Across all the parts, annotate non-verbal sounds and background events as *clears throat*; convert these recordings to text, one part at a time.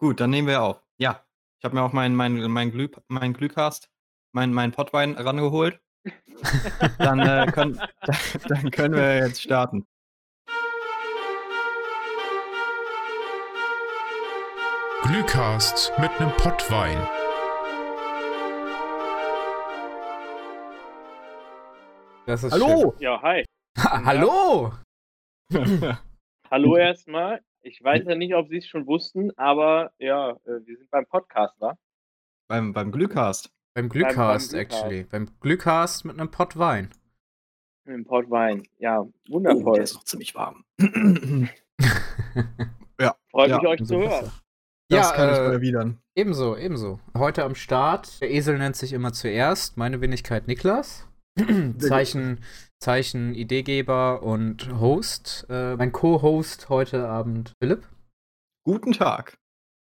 Gut, dann nehmen wir auf. Ja, ich habe mir auch meinen meinen meinen Glüh meinen Glühcast, meinen meinen Pottwein rangeholt. Dann, äh, können *laughs* dann können wir jetzt starten. Glühcast mit 'nem Pottwein. Das ist Hallo! Ja, hi. schön. Hallo! *clears throat* Hallo erstmal. Ich weiß ja nicht, ob Sie es schon wussten, aber ja, äh, wir sind beim Podcast, wa? Beim beim Glühcast. Beim Glühcast. actually. Beim Glühcast mit 'nem Pottwein. Im Portwein. Ja, Oh, wundervoll. der ist noch ziemlich warm. *clears throat* *laughs* Ja, Freut ja, mich, euch zu besser. hören. das Ja, kann ich äh, erwidern. Ebenso, ebenso. Heute am Start. Der Esel nennt sich immer zuerst. Meine Wenigkeit Niklas. *clears throat* Zeichen, Zeichen Ideegeber und Host. Äh, mein Co-Host heute Abend Philipp. Guten Tag.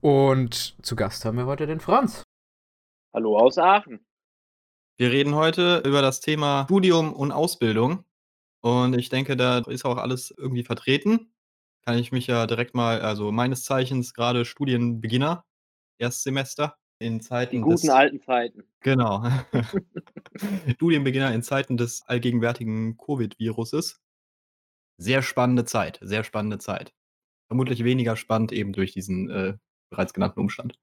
Und zu Gast haben wir heute den Franz. Hallo aus Aachen. Wir reden heute über das Thema Studium und Ausbildung. Und ich denke, da ist auch alles irgendwie vertreten. Kann ich mich ja direkt mal also, meines Zeichens grade Studienbeginner, Erstsemester in Die Zeiten guten des alten Zeiten. Genau. *laughs* *laughs* Studienbeginner in Zeiten des allgegenwärtigen Covid-Viruses. Sehr spannende Zeit, sehr spannende Zeit. Vermutlich weniger spannend eben durch diesen, äh, bereits genannten Umstand.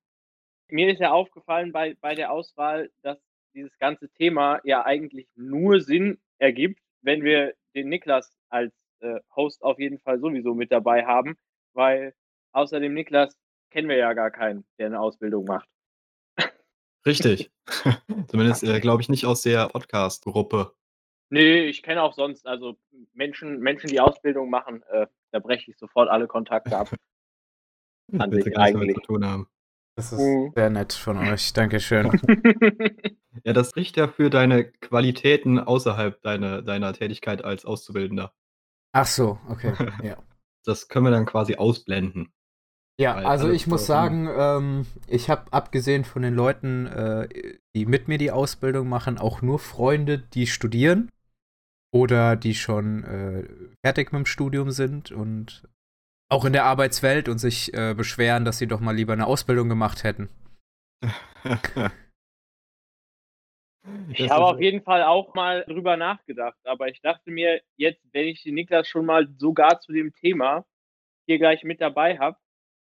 Mir ist ja aufgefallen bei bei der Auswahl, dass dieses ganze Thema ja eigentlich nur Sinn ergibt, wenn wir den Niklas als, äh, Host auf jeden Fall sowieso mit dabei haben, weil außer dem Niklas kennen wir ja gar keinen, der 'ne Ausbildung macht. Richtig. *laughs* Zumindest, äh, glaube ich, nicht aus der Podcast-Gruppe. Ne, ich kenne auch sonst also, Menschen Menschen, die Ausbildung machen, äh, da breche ich sofort alle Kontakte ab. *laughs* An sich gar nichts mehr eigentlich. zu tun haben. Das ist Mhm. sehr nett von euch. Dankeschön. *laughs* Ja, das spricht ja für deine Qualitäten außerhalb deiner deiner Tätigkeit als Auszubildender. Ach so, okay, ja. Das können wir dann quasi ausblenden. Ja, Weil also ich muss sagen, ähm, ich habe abgesehen von den Leuten, äh, die mit mir die Ausbildung machen, auch nur Freunde, die studieren oder die schon äh, fertig mit dem Studium sind und auch in der Arbeitswelt und sich äh, beschweren, dass sie doch mal lieber eine Ausbildung gemacht hätten. Ich habe auf jeden Fall auch mal drüber nachgedacht, aber ich dachte mir, jetzt, wenn ich den Niklas schon mal sogar zu dem Thema hier gleich mit dabei habe,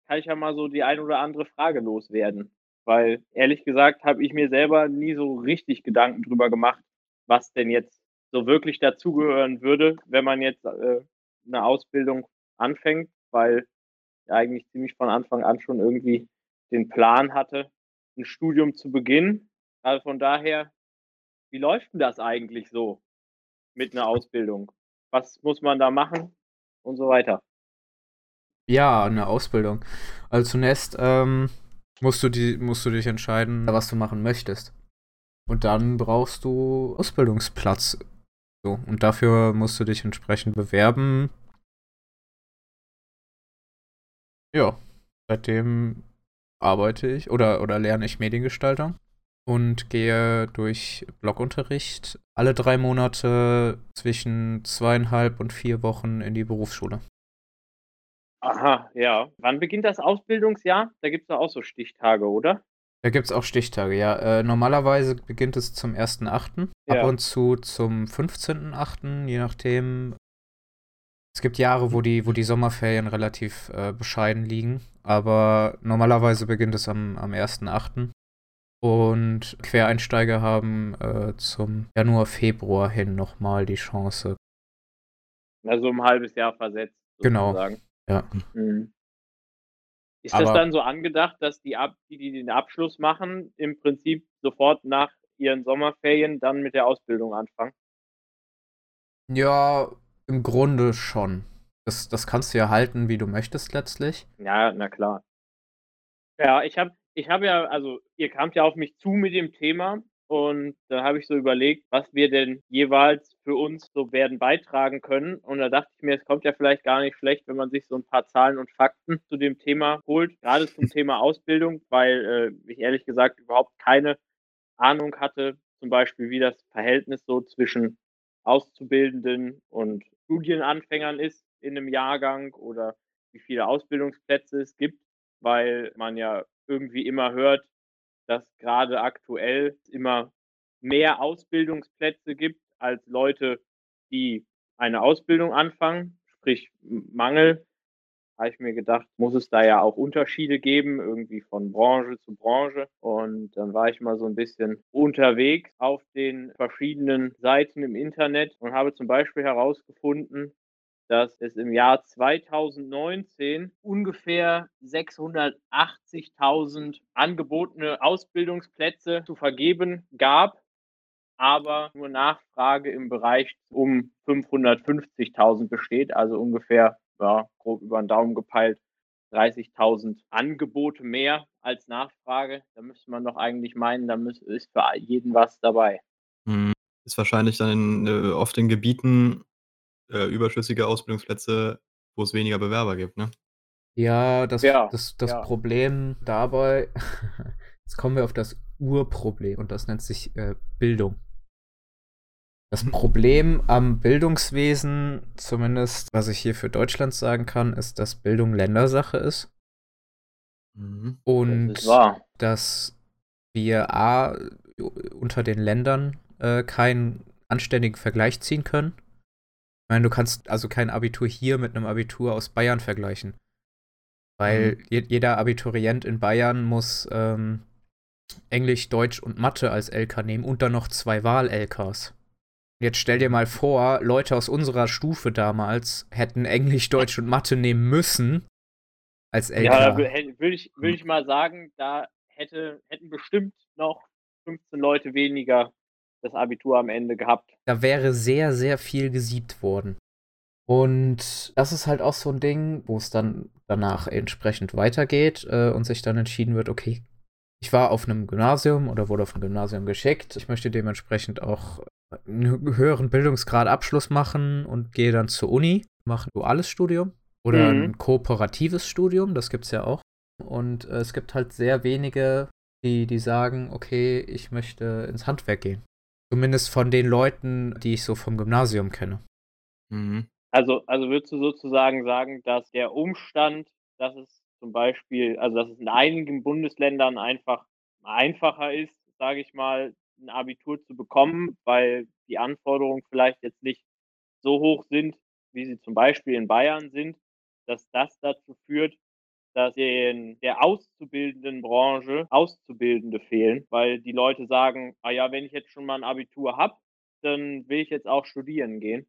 kann ich ja mal so die ein oder andere Frage loswerden. Weil ehrlich gesagt habe ich mir selber nie so richtig Gedanken drüber gemacht, was denn jetzt so wirklich dazugehören würde, wenn man jetzt, äh, 'ne Ausbildung anfängt, weil ich eigentlich ziemlich von Anfang an schon irgendwie den Plan hatte, 'n Studium zu beginnen. Also, von daher, wie läuft 'n das eigentlich so mit 'ner Ausbildung? Was muss man da machen und so weiter? Ja, eine Ausbildung. Also zunächst ähm, musst, du die, musst du dich entscheiden, was du machen möchtest. Und dann brauchst du Ausbildungsplatz. So, und dafür musst du dich entsprechend bewerben. Ja, seitdem arbeite ich oder, oder lerne ich Mediengestaltung und gehe durch Blogunterricht alle drei Monate zwischen zweieinhalb und vier Wochen in die Berufsschule. Aha, ja. Wann beginnt das Ausbildungsjahr? Da gibt's doch auch so Stichtage, oder? Da gibt's auch Stichtage, ja. Äh, normalerweise beginnt es zum 1.8., Ja. ab und zu zum 15.8., je nachdem. Es gibt Jahre, wo die, wo die Sommerferien relativ äh, bescheiden liegen, aber normalerweise beginnt es am, am 1.8. Und Quereinsteiger haben äh, zum Januar, Februar hin nochmal die Chance. Also, um 'n halbes Jahr versetzt Genau, sozusagen. Ja. Mhm. Ist das Aber- dann so angedacht, dass die ab die, die den Abschluss machen, im Prinzip sofort nach ihren Sommerferien dann mit der Ausbildung anfangen? Ja, im Grunde schon. Das, das kannst du ja halten, wie du möchtest letztlich. Ja, na klar. Ja, ich habe ich habe ja also, ihr kamt ja auf mich zu mit dem Thema und da habe ich so überlegt, was wir denn jeweils für uns so werden beitragen können. Und da dachte ich mir, es kommt ja vielleicht gar nicht schlecht, wenn man sich so 'n paar Zahlen und Fakten zu dem Thema holt, grade zum *laughs* Thema Ausbildung, weil, äh, ich ehrlich gesagt überhaupt keine Ahnung hatte, zum Beispiel, wie das Verhältnis so zwischen Auszubildenden und Studienanfängern ist in 'nem Jahrgang oder wie viele Ausbildungsplätze es gibt. weil man ja irgendwie immer hört, dass gerade aktuell immer mehr Ausbildungsplätze gibt als Leute, die eine Ausbildung anfangen, sprich Mangel. Habe ich mir gedacht, muss es da ja auch Unterschiede geben, irgendwie von Branche zu Branche. Und dann war ich mal so ein bisschen unterwegs auf den verschiedenen Seiten im Internet und habe zum Beispiel herausgefunden, dass es im Jahr 2019 ungefähr 680.000 angebotene Ausbildungsplätze zu vergeben gab, aber nur Nachfrage im Bereich um 550.000 besteht, also ungefähr ja, grob über den Daumen gepeilt 30.000 Angebote mehr als Nachfrage. Da müsste man doch eigentlich meinen, da ist für jeden was dabei. Mhm. Ist wahrscheinlich dann in, äh, oft in Gebieten äh, überschüssige Ausbildungsplätze, wo es weniger Bewerber gibt, ne? Ja, das, ja, das, das ja. Problem dabei, *laughs* jetzt kommen wir auf das Urproblem und das nennt sich äh, Bildung. Das mhm. Problem am Bildungswesen, zumindest was ich hier für Deutschland sagen kann, ist, dass Bildung Ländersache ist. Mhm. Und das dass wir A unter den Ländern äh, keinen anständigen Vergleich ziehen können. Ich meine, du kannst also kein Abitur hier mit einem Abitur aus Bayern vergleichen. Weil mhm. je jeder Abiturient in Bayern muss ähm, Englisch, Deutsch und Mathe als LK nehmen und dann noch zwei Wahl-LKs. Jetzt stell dir mal vor, Leute aus unserer Stufe damals hätten Englisch, Deutsch und Mathe nehmen müssen als LK. Ja, würde ich, würd ich mal sagen, da hätte, hätten bestimmt noch 15 Leute weniger das Abitur am Ende gehabt. Da wäre sehr, sehr viel gesiebt worden. Und das ist halt auch so ein Ding, wo es dann danach entsprechend weitergeht äh, und sich dann entschieden wird, okay, ich war auf einem Gymnasium oder wurde auf ein Gymnasium geschickt. Ich möchte dementsprechend auch einen höheren Bildungsgrad Abschluss machen und gehe dann zur Uni, mache ein duales Studium oder mhm. ein kooperatives Studium, das gibt es ja auch. Und äh, es gibt halt sehr wenige, die, die sagen, okay, ich möchte ins Handwerk gehen. Zumindest von den Leuten, die ich so vom Gymnasium kenne. Mhm. Also, also würdest du sozusagen sagen, dass der Umstand, dass es zum Beispiel, also dass es in einigen Bundesländern einfach einfacher ist, sage ich mal, ein Abitur zu bekommen, weil die Anforderungen vielleicht jetzt nicht so hoch sind, wie sie zum Beispiel in Bayern sind, dass das dazu führt, dass in der auszubildenden Branche Auszubildende fehlen, weil die Leute sagen, ah ja, wenn ich jetzt schon mal ein Abitur habe, dann will ich jetzt auch studieren gehen.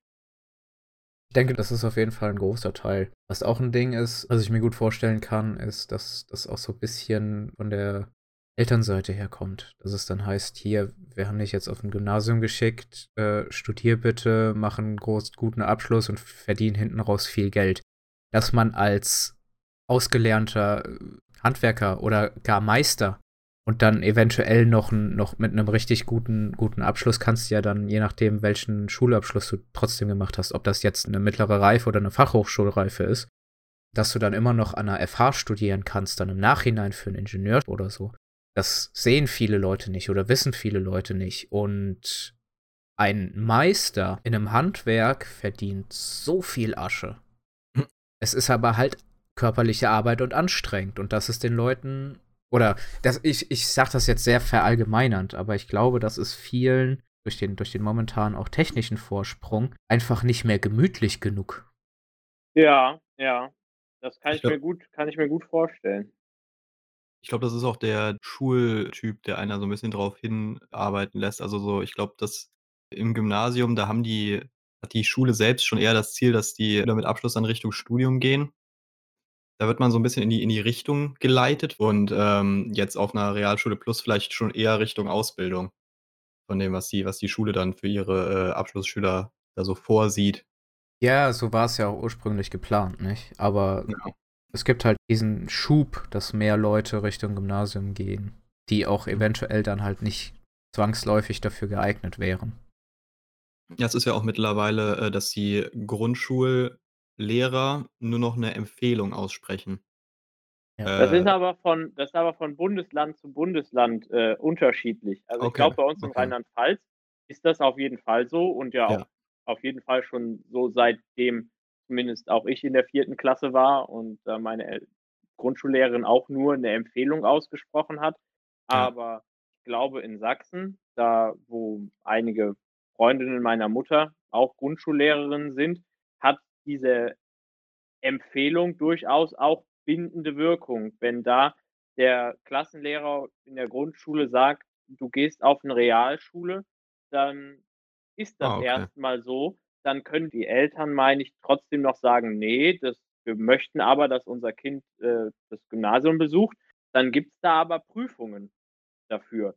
Ich denke, das ist auf jeden Fall ein großer Teil. Was auch ein Ding ist, was ich mir gut vorstellen kann, ist, dass das auch so ein bisschen von der Elternseite herkommt. Dass es dann heißt, hier, wir haben dich jetzt auf ein Gymnasium geschickt, äh, studier bitte, mach einen groß, guten Abschluss und verdien hinten raus viel Geld. Dass man als ausgelernter äh, Handwerker oder gar Meister und dann eventuell noch, noch mit einem richtig guten, guten Abschluss kannst du ja dann, je nachdem, welchen Schulabschluss du trotzdem gemacht hast, ob das jetzt eine mittlere Reife oder eine Fachhochschulreife ist, dass du dann immer noch an einer FH studieren kannst, dann im Nachhinein für einen Ingenieur oder so. Das sehen viele Leute nicht oder wissen viele Leute nicht. Und ein Meister in einem Handwerk verdient so viel Asche. Hm. Es ist aber halt körperliche Arbeit und anstrengend. Und das ist den Leuten, oder das, ich, ich sage das jetzt sehr verallgemeinernd, aber ich glaube, das ist vielen durch den, durch den momentan auch technischen Vorsprung einfach nicht mehr gemütlich genug. Ja, ja. Das kann ich, ich glaub, mir gut, kann ich mir gut vorstellen. Ich glaube, das ist auch der Schultyp, der einer so ein bisschen drauf hinarbeiten lässt. Also so, ich glaube, dass im Gymnasium, da haben die, hat die Schule selbst schon eher das Ziel, dass die mit Abschluss dann Richtung Studium gehen. Da wird man so 'n bisschen in die in die Richtung geleitet und, ähm, jetzt auf 'ner Realschule plus vielleicht schon eher Richtung Ausbildung von dem, was die was die Schule dann für ihre, äh, Abschlussschüler da so vorsieht. Ja, so war's ja auch ursprünglich geplant, nicht? Aber Ja. es gibt halt diesen Schub, dass mehr Leute Richtung Gymnasium gehen, die auch mhm. eventuell dann halt nicht zwangsläufig dafür geeignet wären. Ja, es ist ja auch mittlerweile, äh, dass die Grundschul Lehrer nur noch 'ne Empfehlung aussprechen. Ja. Das ist äh aber von das ist aber von Bundesland zu Bundesland, äh, unterschiedlich. Also, ich glaube, bei uns in Rheinland-Pfalz ist das auf jeden Fall so und ja auch Ja. auf jeden Fall schon so, seitdem zumindest auch ich in der vierten Klasse war und, äh, meine El Grundschullehrerin auch nur 'ne Empfehlung ausgesprochen hat. Ja. Aber ich glaube, in Sachsen, da wo einige Freundinnen meiner Mutter auch Grundschullehrerinnen sind, hat diese Empfehlung durchaus auch bindende Wirkung. Wenn da der Klassenlehrer in der Grundschule sagt: „Du gehst auf 'ne Realschule“, dann ist das Ah, okay. erst mal so. Dann können die Eltern, meine ich, trotzdem noch sagen: „Ne, das wir möchten aber, dass unser Kind, äh, das Gymnasium besucht.“ Dann gibt's da aber Prüfungen dafür.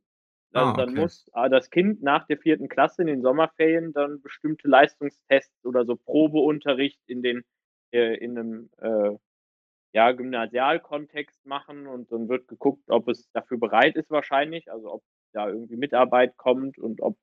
Also, Ah, dann okay. muss, ah, das Kind nach der 4. Klasse in den Sommerferien dann bestimmte Leistungstests oder so Probeunterricht in den äh, in 'nem, äh, ja, Gymnasialkontext machen und dann wird geguckt, ob es dafür bereit ist wahrscheinlich, also, ob da irgendwie Mitarbeit kommt und ob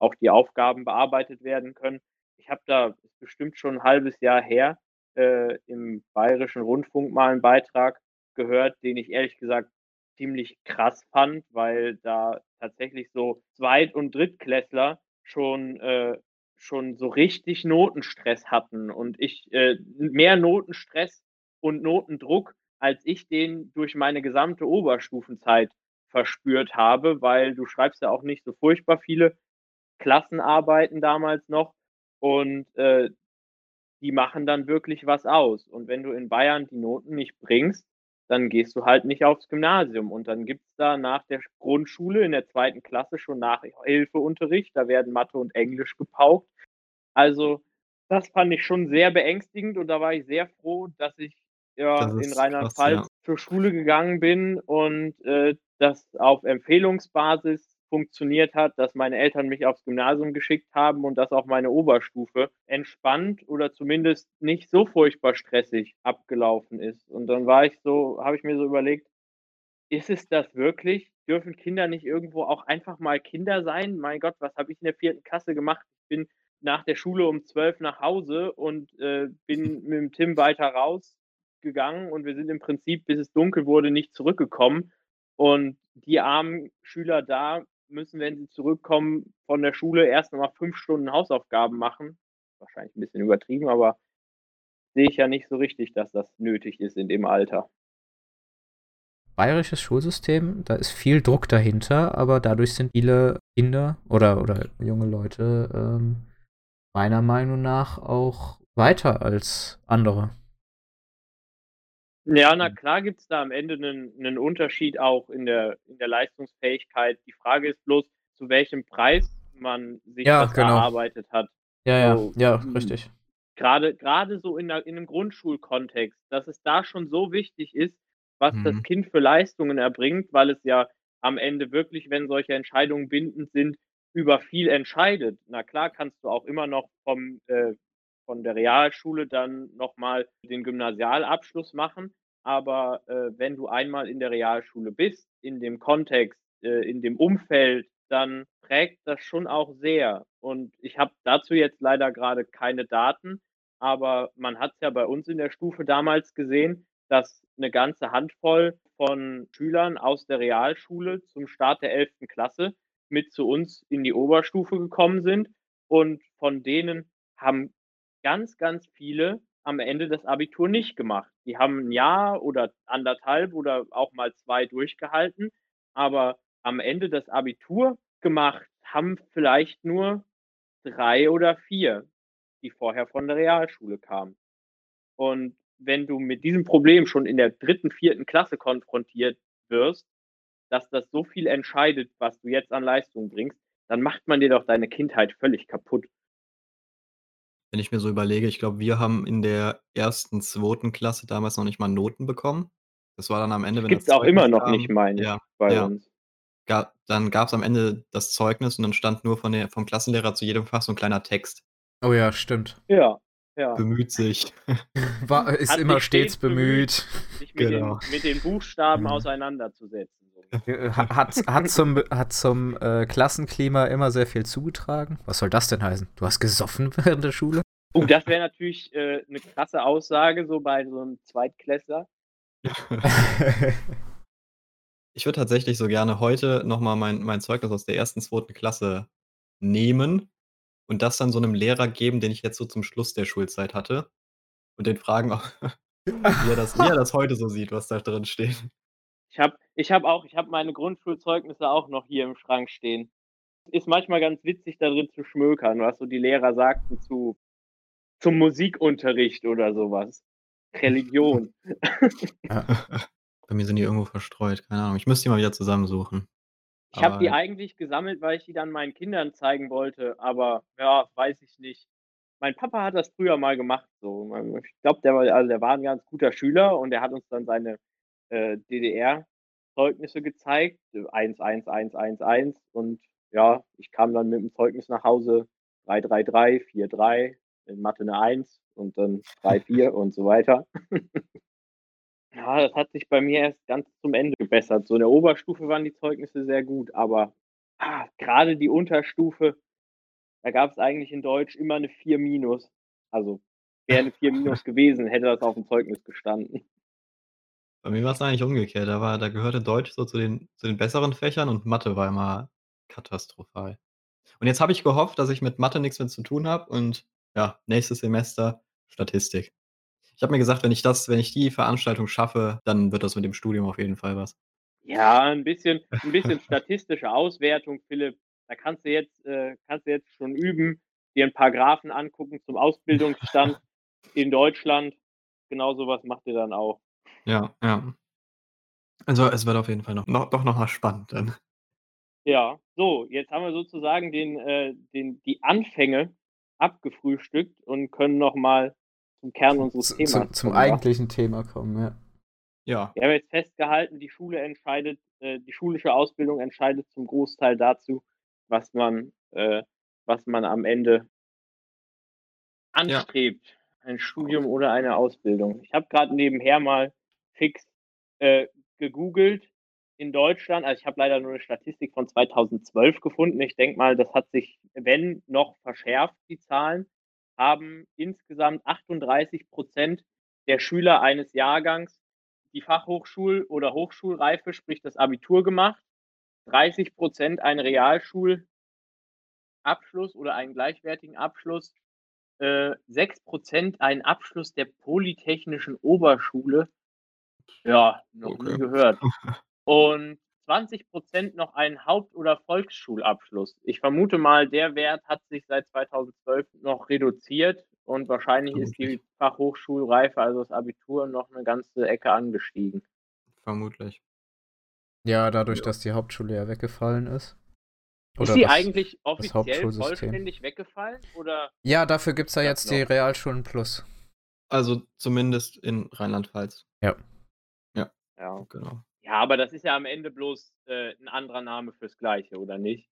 auch die Aufgaben bearbeitet werden können. Ich habe da bestimmt schon 'n 1/2 Jahr her, äh, im Bayerischen Rundfunk mal 'n Beitrag gehört, den ich ehrlich gesagt ziemlich krass fand, weil da tatsächlich so Zweit und Drittklässler schon äh, schon so richtig Notenstress hatten und ich, äh, mehr Notenstress und Notendruck, als ich den durch meine gesamte Oberstufenzeit verspürt habe, weil du schreibst ja auch nicht so furchtbar viele Klassenarbeiten damals noch und, äh, die machen dann wirklich was aus. Und wenn du in Bayern die Noten nicht bringst, dann gehst du halt nicht aufs Gymnasium. Und dann gibt's da nach der Sch Grundschule in der 2. Klasse schon Nachhilfeunterricht, da werden Mathe und Englisch gepaukt. Also, das fand ich schon sehr beängstigend und da war ich sehr froh, dass ich, ja, Das in krass, ja. Rheinland-Pfalz zur Schule gegangen bin und, äh, das auf Empfehlungsbasis funktioniert hat, dass meine Eltern mich aufs Gymnasium geschickt haben und dass auch meine Oberstufe entspannt oder zumindest nicht so furchtbar stressig abgelaufen ist. Und dann war ich so habe ich mir so überlegt: „Ist es das wirklich? Dürfen Kinder nicht irgendwo auch einfach mal Kinder sein?“ Mein Gott, was habe ich in der 4. Klasse gemacht? Ich bin nach der Schule um 12 nach Hause und, äh, bin mit dem Tim weiter rausgegangen und wir sind im Prinzip, bis es dunkel wurde, nicht zurückgekommen. Und die armen Schüler da müssen, wenn sie zurückkommen von der Schule, erst noch mal 5 Stunden Hausaufgaben machen. Wahrscheinlich 'n bisschen übertrieben, aber sehe ich ja nicht so richtig, dass das nötig ist in dem Alter. Bayerisches Schulsystem, da ist viel Druck dahinter, aber dadurch sind viele Kinder oder oder junge Leute, ähm, meiner Meinung nach auch weiter als andere. Ja, na klar gibt's da am Ende 'nen 'nen Unterschied auch in der in der Leistungsfähigkeit. Die Frage ist bloß, zu welchem Preis man sich Ja, das genau. erarbeitet hat. Ja, ja, So, ja, hm, richtig. grade grade so in 'ner in 'nem Grundschulkontext, dass es da schon so wichtig ist, was das Mhm. Kind für Leistungen erbringt, weil es ja am Ende wirklich, wenn solche Entscheidungen bindend sind, über viel entscheidet. Na klar kannst du auch immer noch vom äh, von der Realschule dann noch mal den Gymnasialabschluss machen, aber, äh, wenn du einmal in der Realschule bist, in dem Kontext, äh, in dem Umfeld, dann prägt das schon auch sehr. Und ich habe dazu jetzt leider grade keine Daten, aber man hat's ja bei uns in der Stufe damals gesehen, dass 'ne ganze Handvoll von Schülern aus der Realschule zum Start der 11. Klasse mit zu uns in die Oberstufe gekommen sind und von denen haben ganz, ganz viele am Ende das Abitur nicht gemacht. Die haben 'n Jahr oder 1 1/2 oder auch mal 2 durchgehalten, aber am Ende das Abitur gemacht haben vielleicht nur 3 oder 4, die vorher von der Realschule kamen. Und wenn du mit diesem Problem schon in der 3., 4. Klasse konfrontiert wirst, dass das so viel entscheidet, was du jetzt an Leistung bringst, dann macht man dir doch deine Kindheit völlig kaputt. Wenn ich mir so überlege, ich glaube, wir haben in der 1., 2. Klasse damals noch nicht mal Noten bekommen. Das war dann am Ende, wenn das Gibt's auch immer noch nicht, kam meine ich, ja, bei ja. uns. Ga dann gab's am Ende das Zeugnis und dann stand nur von der vom Klassenlehrer zu jedem Fach so 'n kleiner Text. Oh ja, stimmt. Ja, ja. Bemüht sich. *laughs* *laughs* War ist Hat immer sich stets stets bemüht, bemüht. sich mit Genau. den mit den Buchstaben Mhm. auseinanderzusetzen. Äh, ha hat hat zum hat zum, äh, Klassenklima immer sehr viel zugetragen. Was soll das denn heißen? Du hast gesoffen *laughs* während der Schule? Oh, das wäre natürlich, äh, 'ne krasse Aussage so bei so 'nem Zweitklässler. *laughs* Ich würde tatsächlich so gerne heute noch mal mein mein Zeugnis aus der 1., 2. Klasse nehmen und das dann so 'nem Lehrer geben, den ich jetzt so zum Schluss der Schulzeit hatte und den fragen, *laughs* Wie er das wie er das heute so sieht, was da drin steht. Ich habe ich habe auch ich habe meine Grundschulzeugnisse auch noch hier im Schrank stehen. Ist manchmal ganz witzig, da drin zu schmökern, was so die Lehrer sagten zu zum Musikunterricht oder so was. Religion. *laughs* Ja. Bei mir sind die irgendwo verstreut, keine Ahnung. Ich müsste die mal wieder zusammensuchen. Ich habe die eigentlich gesammelt, weil ich die dann meinen Kindern zeigen wollte, aber ja, weiß ich nicht. Mein Papa hat das früher mal gemacht so. Ich glaube, der war also der war 'n ganz guter Schüler und der hat uns dann seine, äh, DDR-Zeugnisse gezeigt, äh, 1, 1, 1, 1, 1 und ja, ich kam dann mit'm Zeugnis nach Hause, 3, 3, 3, 4, 3, in Mathe 'ne 1 und dann 3, 4 und so weiter. *laughs* Ja, das hat sich bei mir erst ganz zum Ende gebessert. So in der Oberstufe waren die Zeugnisse sehr gut, aber, ah, grade die Unterstufe, da gab's eigentlich in Deutsch immer 'ne 4 minus. Also, wäre 'ne 4 minus *laughs* gewesen, hätte das auf'm Zeugnis gestanden. Bei mir war's eigentlich umgekehrt. Da war da gehörte Deutsch so zu den zu den besseren Fächern und Mathe war immer katastrophal. Und jetzt habe ich gehofft, dass ich mit Mathe nix mehr zu tun habe und ja, nächstes Semester Statistik. Ich habe mir gesagt, wenn ich das wenn ich die Veranstaltung schaffe, dann wird das mit dem Studium auf jeden Fall was. Ja, 'n bisschen 'n bisschen statistische Auswertung, Philipp. Da kannst du jetzt äh, kannst du jetzt schon üben, dir 'n paar Graphen angucken zum Ausbildungsstand *laughs* in Deutschland. Genau so was macht ihr dann auch. Ja, ja. Also, es wird auf jeden Fall noch noch doch noch mal spannend dann. Ja, so, jetzt haben wir sozusagen den äh, den die Anfänge abgefrühstückt und können noch mal zum Kern unseres Themas zum zum kommen, eigentlichen Thema kommen, ja. Ja. Wir haben jetzt festgehalten, die Schule entscheidet äh, die schulische Ausbildung entscheidet zum Großteil dazu, was man äh, was man am Ende Ja. anstrebt, ein Studium oder eine Ausbildung. Ich habe grad nebenher mal fix, äh, gegoogelt in Deutschland. Also, ich habe leider nur 'ne Statistik von 2012 gefunden. Ich denke mal, das hat sich, wenn, noch verschärft, die Zahlen. Haben insgesamt 38 % der Schüler eines Jahrgangs die Fachhochschul oder Hochschulreife, sprich das Abitur gemacht, 30 % einen Realschulabschluss oder einen gleichwertigen Abschluss, äh, 6 % einen Abschluss der Polytechnischen Oberschule. Ja, noch nie Okay. gehört. *laughs* Und 20 % noch einen Haupt oder Volksschulabschluss. Ich vermute mal, der Wert hat sich seit 2012 noch reduziert und wahrscheinlich ist die Fachhochschulreife, also das Abitur, noch 'ne ganze Ecke angestiegen. Vermutlich. Ja, dadurch, Ja. dass die Hauptschule ja weggefallen ist. Ist Oder sie das eigentlich das offiziell Hauptschulsystem. vollständig weggefallen oder Ja, dafür gibt's ja das jetzt die noch? Realschulen Plus. Also, zumindest in Rheinland-Pfalz. Ja. Ja, Ja. genau. Ja, aber das ist ja am Ende bloß, äh, 'n anderer Name fürs Gleiche, oder nicht?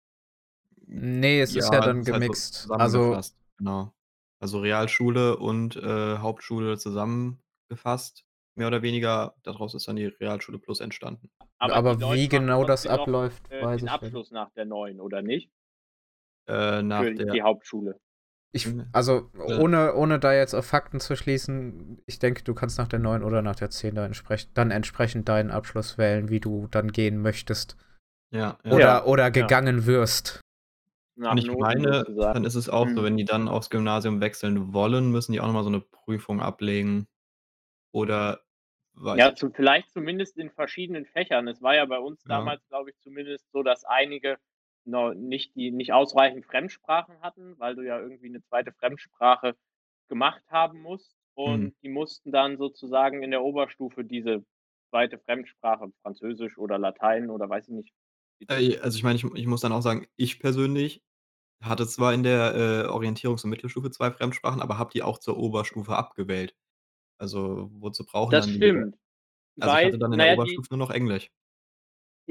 Ne, es ist Ja, ja das dann ist halt gemixt. Also zusammengefasst, genau. Also, Realschule und, äh, Hauptschule zusammengefasst, mehr oder weniger. Daraus ist dann die Realschule Plus entstanden. Aber aber wie genau das trotzdem noch, abläuft, äh, weiß den ich ja nicht. Abschluss nach der 9, oder nicht? Äh, nach Für der die Hauptschule. Ich Mhm. also, Ja. ohne ohne da jetzt auf Fakten zu schließen, ich denke, du kannst nach der 9 oder nach der 10 da entsprech dann entsprechend deinen Abschluss wählen, wie du dann gehen möchtest. Ja, ja. Oder Ja, oder ja. gegangen wirst. Nach Und ich Noten meine, dann ist es auch so, Mhm. wenn die dann aufs Gymnasium wechseln wollen, müssen die auch noch mal so 'ne Prüfung ablegen oder weiß Ja, zu vielleicht zumindest in verschiedenen Fächern. Es war ja bei uns Ja. damals, glaube ich, zumindest so, dass einige no nicht die nicht ausreichend Fremdsprachen hatten, weil du ja irgendwie 'ne 2. Fremdsprache gemacht haben musst. Mhm. Und die mussten dann sozusagen in der Oberstufe diese 2. Fremdsprache, Französisch oder Latein oder weiß ich nicht. Äh, also, ich meine, ich ich muss dann auch sagen, ich persönlich hatte zwar in der, äh, Orientierungs und Mittelstufe 2 Fremdsprachen, aber habe die auch zur Oberstufe abgewählt. Also, wozu brauchen Das dann die stimmt, also, ich hatte weil dann in na der ja, die Oberstufe nur noch Englisch.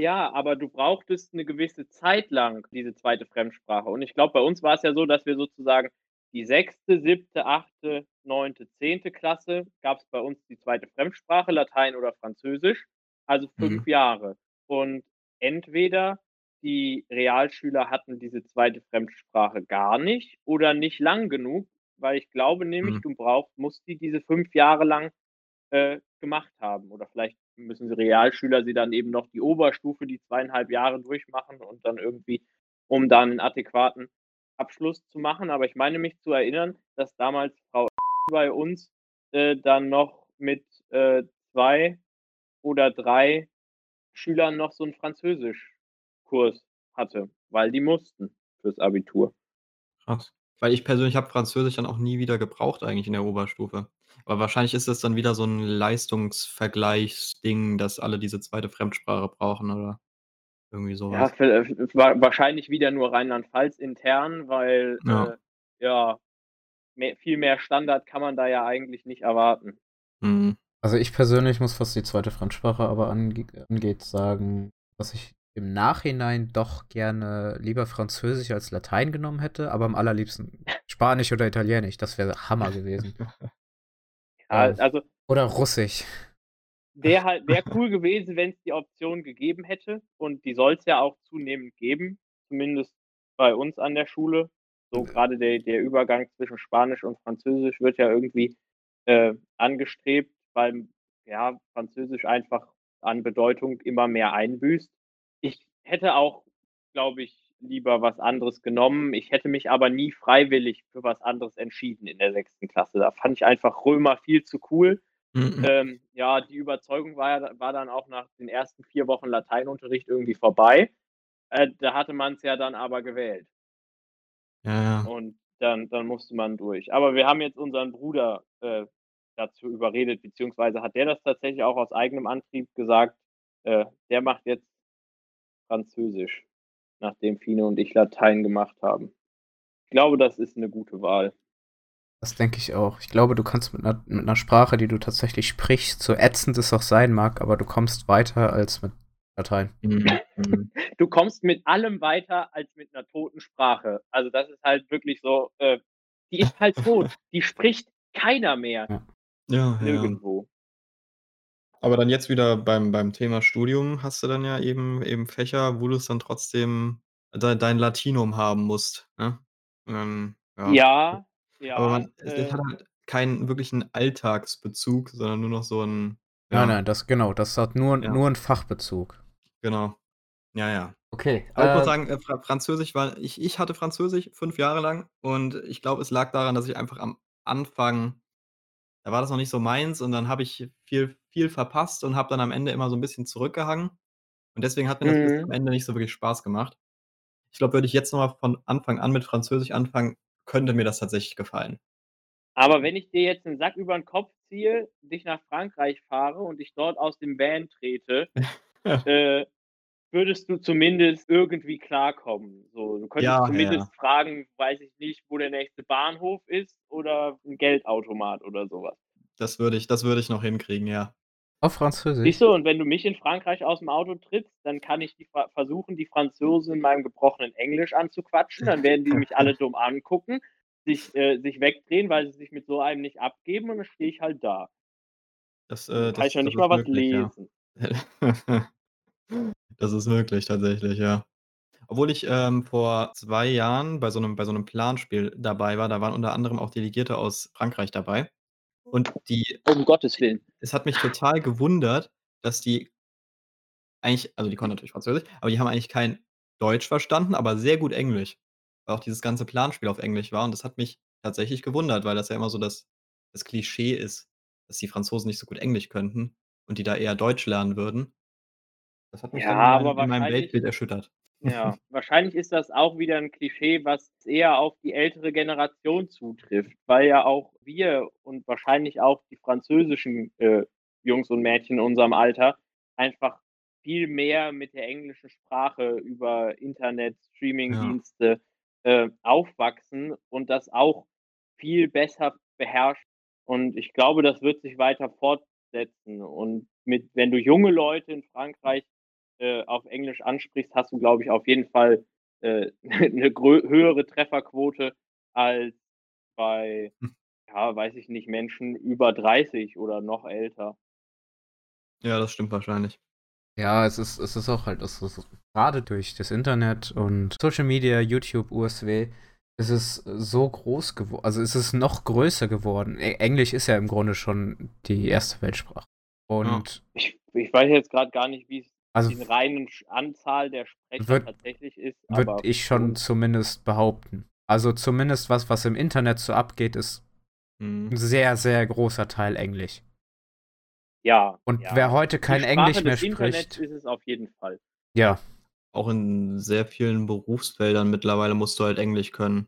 Ja, aber du brauchtest 'ne gewisse Zeit lang diese 2. Fremdsprache. Und ich glaube, bei uns war's ja so, dass wir sozusagen die 6., 7., 8., 9., 10. Klasse gab's bei uns die 2. Fremdsprache, Latein oder Französisch, also 5 Mhm. Jahre. Und entweder die Realschüler hatten diese 2. Fremdsprache gar nicht oder nicht lang genug, weil ich glaube nämlich, Mhm. du brauchst musst die diese 5 Jahre lang, äh, gemacht haben. Oder vielleicht müssen sie Realschüler sie dann eben noch die Oberstufe, die 2 1/2 Jahre durchmachen und dann irgendwie um dann 'n adäquaten Abschluss zu machen. Aber ich meine mich zu erinnern, dass damals Frau bei uns, äh, dann noch mit äh, zwei oder drei Schülern noch so einen Französischkurs hatte, weil die mussten fürs Abitur. Krass. Weil ich persönlich habe Französisch dann auch nie wieder gebraucht eigentlich in der Oberstufe. Aber wahrscheinlich ist das dann wieder so 'n Leistungsvergleichsding, dass alle diese zweite Fremdsprache brauchen oder irgendwie so Ja, was. v wa wahrscheinlich wieder nur Rheinland-Pfalz intern, weil, Ja. äh, ja, mehr viel mehr Standard kann man da ja eigentlich nicht erwarten. Mhm. Also, ich persönlich muss, was die zweite Fremdsprache aber ange angeht, sagen, dass ich im Nachhinein doch gerne lieber Französisch als Latein genommen hätte, aber am allerliebsten Spanisch oder Italienisch. Das wäre Hammer gewesen. *laughs* Ja, Ähm, also oder Russisch. wäre halt wäre cool gewesen, wenn's die Option gegeben hätte und die soll's ja auch zunehmend geben, zumindest bei uns an der Schule. So grade der der Übergang zwischen Spanisch und Französisch wird ja irgendwie, äh, angestrebt, weil, ja, Französisch einfach an Bedeutung immer mehr einbüßt. Ich hätte auch, glaube ich, lieber was anderes genommen. Ich hätte mich aber nie freiwillig für was anderes entschieden in der 6. Klasse. Da fand ich einfach Römer viel zu cool. Mhm. Ähm, ja, die Überzeugung war war dann auch nach den ersten 4 Wochen Lateinunterricht irgendwie vorbei. Äh, da hatte man's ja dann aber gewählt. Ja, ja. Und dann dann musste man durch. Aber wir haben jetzt unseren Bruder, äh, dazu überredet, beziehungsweise hat der das tatsächlich auch aus eigenem Antrieb gesagt, äh, der macht jetzt Französisch, nachdem Fine und ich Latein gemacht haben. Ich glaube, das ist 'ne gute Wahl. Das denke ich auch. Ich glaube, du kannst mit 'ner mit 'ner Sprache, die du tatsächlich sprichst, so ätzend es auch sein mag, aber du kommst weiter als mit Latein. Mhm. Du kommst mit allem weiter als mit 'ner toten Sprache. Also, das ist halt wirklich so, äh, die ist halt tot. Die spricht keiner mehr. Ja. Ja, ja. Nirgendwo. Aber dann jetzt wieder beim beim Thema Studium hast du dann ja eben eben Fächer, wo du's dann trotzdem dei dein Latinum haben musst, ne? Ähm, ja. Ja, Aber ja, man es es äh hat halt keinen wirklichen Alltagsbezug, sondern nur noch so 'n Nein, ja. nein, das genau, das hat nur Ja. nur 'n Fachbezug. Genau. Ja, ja. Okay, Aber ich muss äh sagen, äh, Fra Französisch war ich ich hatte Französisch 5 Jahre lang und ich glaube, es lag daran, dass ich einfach am Anfang da war das noch nicht so meins und dann habe ich viel viel verpasst und habe dann am Ende immer so 'n bisschen zurückgehangen. Und deswegen hat mir das bis zum Mhm. Ende nicht so wirklich Spaß gemacht. Ich glaube, würde ich jetzt noch mal von Anfang an mit Französisch anfangen, könnte mir das tatsächlich gefallen. Aber wenn ich dir jetzt 'n Sack über 'n Kopf ziehe, dich nach Frankreich fahre und dich dort aus dem Van trete, *laughs* äh, würdest du zumindest irgendwie klarkommen. So, du könntest Ja, ja, zumindest ja. fragen, weiß ich nicht, wo der nächste Bahnhof ist oder 'n Geldautomat oder so was. Das würde ich das würde ich noch hinkriegen, ja. Auf Französisch? Siehst du, und wenn du mich in Frankreich aus'm Auto trittst, dann kann ich die Fra versuchen, die Franzosen in meinem gebrochenen Englisch anzuquatschen. Dann werden die mich alle dumm angucken, sich äh, sich wegdrehen, weil sie sich mit so einem nicht abgeben und dann stehe ich halt da. Das, äh, kann ich das noch das nicht mal was möglich, ja. *laughs* lesen. Das ist möglich tatsächlich, ja. Obwohl ich, ähm, vor 2 Jahren bei so 'nem bei so 'nem Planspiel dabei war, da waren unter anderem auch Delegierte aus Frankreich dabei. Und die Um Gottes Willen. es hat mich total gewundert, dass die eigentlich also, die konnten natürlich Französisch, aber die haben eigentlich kein Deutsch verstanden, aber sehr gut Englisch. Weil auch dieses ganze Planspiel auf Englisch war und das hat mich tatsächlich gewundert, weil das ja immer so das das Klischee ist, dass die Franzosen nicht so gut Englisch könnten und die da eher Deutsch lernen würden. Das hat mich Ja, dann in in meinem Weltbild erschüttert. ja, *laughs* wahrscheinlich ist das auch wieder 'n Klischee, was eher auf die ältere Generation zutrifft, weil ja auch wir und wahrscheinlich auch die französischen, äh, Jungs und Mädchen in unserem Alter einfach viel mehr mit der englischen Sprache über Internet, Ja. Streamingdienste, äh, aufwachsen und das auch viel besser beherrschen. Und ich glaube, das wird sich weiter fortsetzen. Und mit wenn du junge Leute in Frankreich, äh, auf Englisch ansprichst, hast du, glaube ich, auf jeden Fall, äh, *laughs* 'ne grö höhere Trefferquote als bei, Hm. ja, weiß ich nicht, Menschen über 30 oder noch älter. Ja, das stimmt wahrscheinlich. Ja, es ist es ist auch halt es ist grade durch das Internet und Social Media, YouTube, USW, ist es so groß gewo also, es ist noch größer geworden. E Englisch ist ja im Grunde schon die 1. Weltsprache. Ja. Und Ich ich weiß jetzt grad gar nicht, wie's Also, in w reinen Anzahl der Sprecher Würde tatsächlich ist, würde ich schon zumindest behaupten. Also, zumindest was was im Internet so abgeht, ist Mhm. 'n sehr, sehr großer Teil Englisch. Ja. Und ja. wer heute kein Die Englisch mehr spricht, ist es auf jeden Fall. ja, Auch in sehr vielen Berufsfeldern mittlerweile musst du halt Englisch können.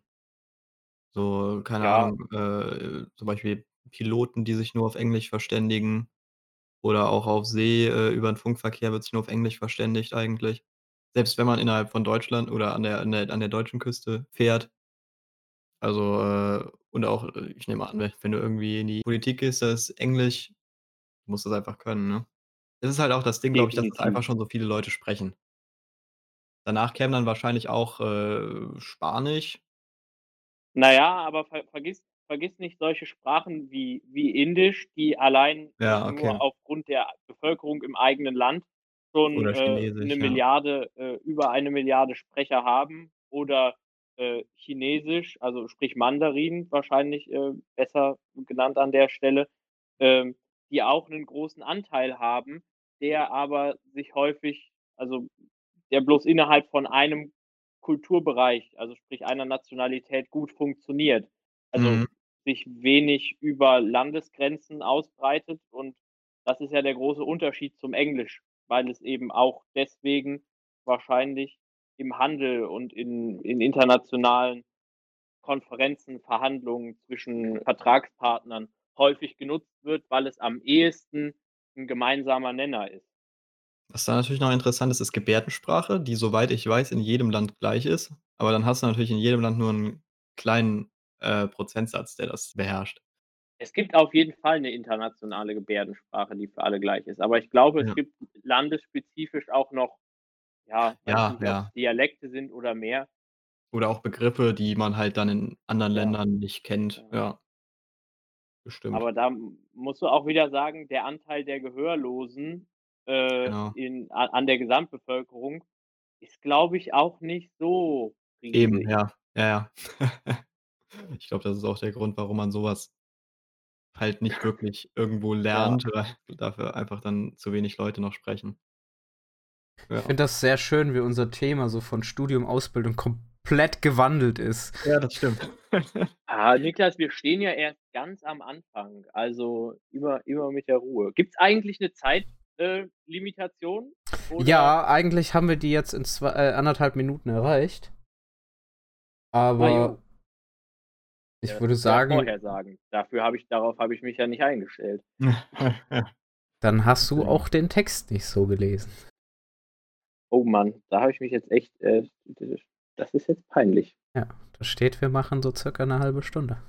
So, keine Ja. Ahnung, äh, zum Beispiel Piloten, die sich nur auf Englisch verständigen oder auch auf See, äh, über 'n Funkverkehr wird sich nur auf Englisch verständigt eigentlich. Selbst wenn man innerhalb von Deutschland oder an der an der an der deutschen Küste fährt. Also, äh und auch, äh, ich nehme an, we wenn du irgendwie in die Politik gehst, da ist Englisch du musst das einfach können, ne? Das ist halt auch das Ding, glaube ich, dass das einfach schon so viele Leute sprechen. Danach käme dann wahrscheinlich auch, äh, Spanisch. Na ja, aber ver vergiss vergiss nicht solche Sprachen wie wie Indisch, die allein, Ja, nur okay. aufgrund der Bevölkerung im eigenen Land schon, äh, Chinesisch, 'ne ja. Milliarde äh, über eine Milliarde Sprecher haben oder, äh, Chinesisch, also sprich Mandarin wahrscheinlich, äh, besser genannt an der Stelle, ähm, die auch 'nen großen Anteil haben, der aber sich häufig also, der bloß innerhalb von einem Kulturbereich, also sprich einer Nationalität gut funktioniert. Also, Mhm. sich wenig über Landesgrenzen ausbreitet und das ist ja der große Unterschied zum Englisch, weil es eben auch deswegen wahrscheinlich im Handel und in in internationalen Konferenzen, Verhandlungen zwischen Vertragspartnern häufig genutzt wird, weil es am ehesten 'n gemeinsamer Nenner ist. Was da natürlich noch interessant ist, ist Gebärdensprache, die, soweit ich weiß, in jedem Land gleich ist. Aber dann hast du natürlich in jedem Land nur 'n kleinen, äh, Prozentsatz, der das beherrscht. Es gibt auf jeden Fall 'ne internationale Gebärdensprache, die für alle gleich ist. Aber ich glaube, es Ja. gibt landesspezifisch auch noch ja, Ja, ja. Dialekte sind oder mehr. Oder auch Begriffe, die man halt dann in anderen. Ländern nicht kennt, Ja. Bestimmt. Aber da musst du auch wieder sagen, der Anteil der Gehörlosen, äh, Genau. in an der Gesamtbevölkerung ist, glaube ich, auch nicht so Eben, riesig. ja. Ja, ja. *laughs* Ich glaube, das ist auch der Grund, warum man so was halt nicht wirklich irgendwo Ja. lernt, weil dafür einfach dann zu wenig Leute noch sprechen. Ich Ja. finde das sehr schön, wie unser Thema so von Studium, Ausbildung komplett gewandelt ist. Ja, das stimmt. *laughs* Ah, Niklas, wir stehen ja erst ganz am Anfang, also immer immer mit der Ruhe. Gibt's eigentlich 'ne Zeit äh, Limitation oder Ja, eigentlich haben wir die jetzt in zwe äh, 1 1/2 Minuten erreicht. Ah, Aber. Ich Ja, würde sagen vorher sagen. Dafür habe ich darauf habe ich mich ja nicht eingestellt. *laughs* dann hast du Deswegen. auch den Text nicht so gelesen. Oh Mann, da habe ich mich jetzt echt, äh das ist jetzt peinlich. Ja, da steht, wir machen so circa 'ne 1/2 Stunde.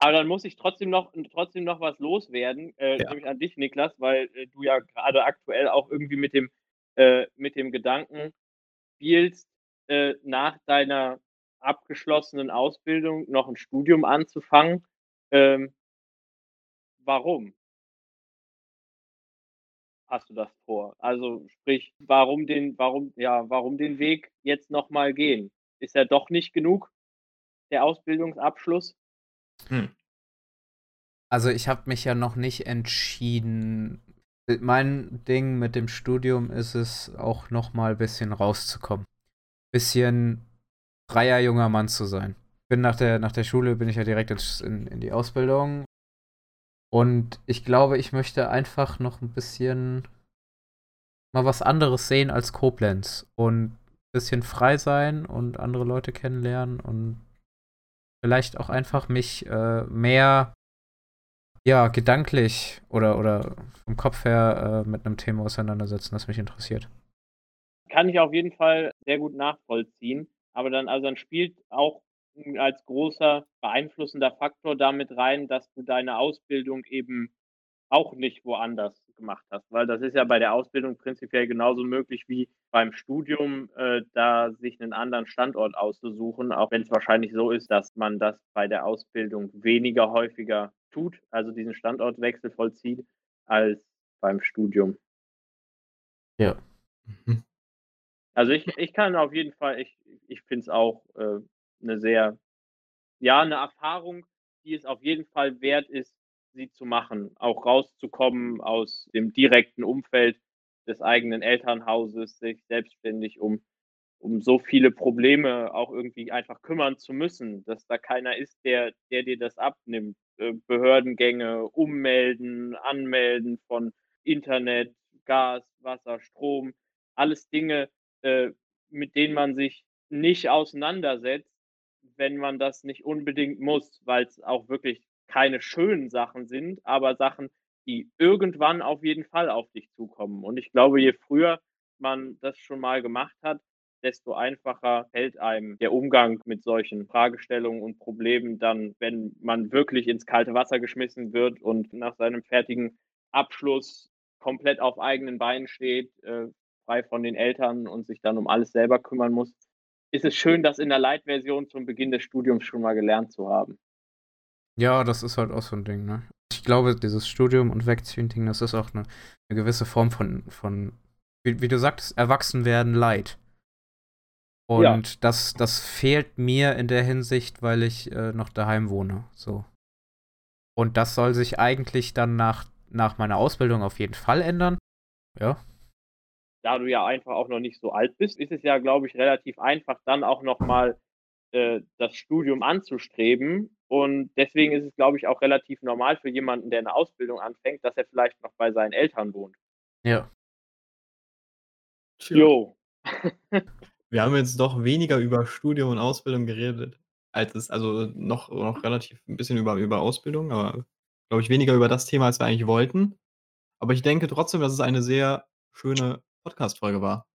Aber dann muss ich trotzdem noch trotzdem noch was loswerden, äh, Ja. nämlich an dich, Niklas, weil, äh, du ja grade aktuell auch irgendwie mit dem äh, mit dem Gedanken spielst, äh, nach deiner abgeschlossenen Ausbildung noch 'n Studium anzufangen. Ähm warum? Hast du das vor? Also, sprich, warum den warum ja, warum den Weg jetzt noch mal gehen? Ist er doch nicht genug, der Ausbildungsabschluss? Hm. Also, ich habe mich ja noch nicht entschieden. Mein Ding mit dem Studium ist es, auch noch mal bisschen rauszukommen. Bisschen freier junger Mann zu sein. Bin nach der nach der Schule bin ich ja direkt in in die Ausbildung. Und ich glaube, ich möchte einfach noch 'n bisschen mal was anderes sehen als Koblenz und bisschen frei sein und andere Leute kennenlernen und vielleicht auch einfach mich, äh, mehr ja, gedanklich oder oder vom Kopf her, äh, mit 'nem Thema auseinandersetzen, das mich interessiert. Kann ich auf jeden Fall sehr gut nachvollziehen. Aber dann also, dann spielt auch, als großer beeinflussender Faktor da mit rein, dass du deine Ausbildung eben auch nicht woanders gemacht hast. Weil das ist ja bei der Ausbildung prinzipiell genauso möglich wie beim Studium, äh, da sich 'nen anderen Standort auszusuchen, auch wenn's wahrscheinlich so ist, dass man das bei der Ausbildung weniger häufiger tut, also diesen Standortwechsel vollzieht, als beim Studium. Ja. Mhm. Also, ich ich kann auf jeden Fall ich ich finde es auch, äh, 'ne sehr ja, 'ne Erfahrung, die es auf jeden Fall wert ist, sie zu machen, auch rauszukommen aus dem direkten Umfeld des eigenen Elternhauses, sich selbstständig um um so viele Probleme auch irgendwie einfach kümmern zu müssen, dass da keiner ist, der, der dir das abnimmt. Äh, Behördengänge, ummelden, anmelden von Internet, Gas, Wasser, Strom, alles Dinge, äh, mit denen man sich nicht auseinandersetzt, wenn man das nicht unbedingt muss, weil es auch wirklich keine schönen Sachen sind, aber Sachen, die irgendwann auf jeden Fall auf dich zukommen. Und ich glaube, je früher man das schon mal gemacht hat, desto einfacher fällt einem der Umgang mit solchen Fragestellungen und Problemen dann, wenn man wirklich ins kalte Wasser geschmissen wird und nach seinem fertigen Abschluss komplett auf eigenen Beinen steht, äh, frei von den Eltern und sich dann um alles selber kümmern muss, ist es schön, das in der Light-Version zum Beginn des Studiums schon mal gelernt zu haben. Ja, das ist halt auch so ein Ding, ne? Ich glaube, dieses Studium- und Wegziehen-Ding, das ist auch eine, eine, gewisse Form von, von wie, wie du sagst, Erwachsenwerden Leid. Und ja. das, das fehlt mir in der Hinsicht, weil ich äh, noch daheim wohne. So. Und das soll sich eigentlich dann nach, nach meiner Ausbildung auf jeden Fall ändern. Ja, da du ja einfach auch noch nicht so alt bist, ist es ja, glaube ich, relativ einfach, dann auch nochmal äh, das Studium anzustreben. Und deswegen ist es, glaube ich, auch relativ normal für jemanden, der eine Ausbildung anfängt, dass er vielleicht noch bei seinen Eltern wohnt. Ja. Jo. *laughs* Wir haben jetzt doch weniger über Studium und Ausbildung geredet, als es, also noch, noch relativ ein bisschen über, über Ausbildung, aber glaube ich weniger über das Thema, als wir eigentlich wollten. Aber ich denke trotzdem, dass es eine sehr schöne Podcast-Folge war.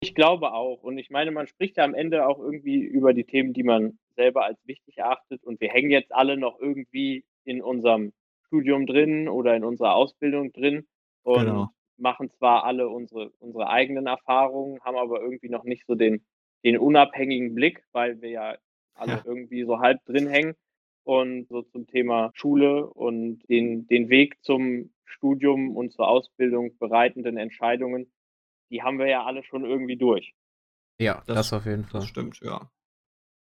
Ich glaube auch. Und ich meine, man spricht ja am Ende auch irgendwie über die Themen, die man selber als wichtig erachtet. Und wir hängen jetzt alle noch irgendwie in unserem Studium drin oder in unserer Ausbildung drin und genau. machen zwar alle unsere, unsere eigenen Erfahrungen, haben aber irgendwie noch nicht so den, den unabhängigen Blick, weil wir ja alle ja. irgendwie so halb drin hängen. Und so zum Thema Schule und den, den Weg zum Studium und zur Ausbildung bereitenden Entscheidungen die haben wir ja alle schon irgendwie durch. Ja, das, das auf jeden Fall. Das stimmt, ja.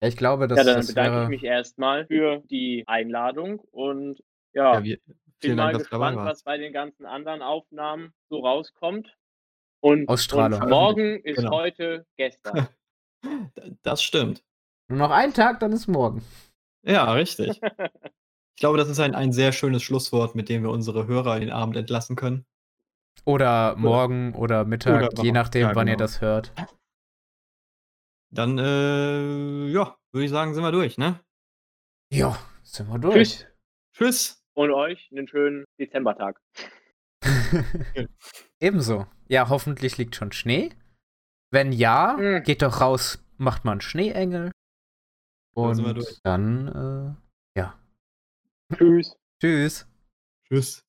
Ja, ich glaube, dass Ja, dann das bedanke wäre... ich mich erstmal für die Einladung und ja, ja wir, bin mal Dank, gespannt, was bei den ganzen anderen Aufnahmen so rauskommt. Und, Ausstrahlung. und morgen ist genau. heute gestern. *laughs* das stimmt. Nur noch ein Tag, dann ist morgen. Ja, richtig. *laughs* ich glaube, das ist ein, ein sehr schönes Schlusswort, mit dem wir unsere Hörer in den Abend entlassen können. Oder morgen oder, Mittag, oder je nachdem, ja, wann ihr genau. das hört. Dann, äh, ja, würde ich sagen, sind wir durch, ne? Ja, sind wir durch. Tschüss. Tschüss. Und euch einen schönen Dezembertag. *laughs* Ebenso. Ja, hoffentlich liegt schon Schnee. Wenn ja, mhm. geht doch raus, macht mal einen Schneeengel. Und dann, äh, ja. Tschüss. Tschüss. Tschüss.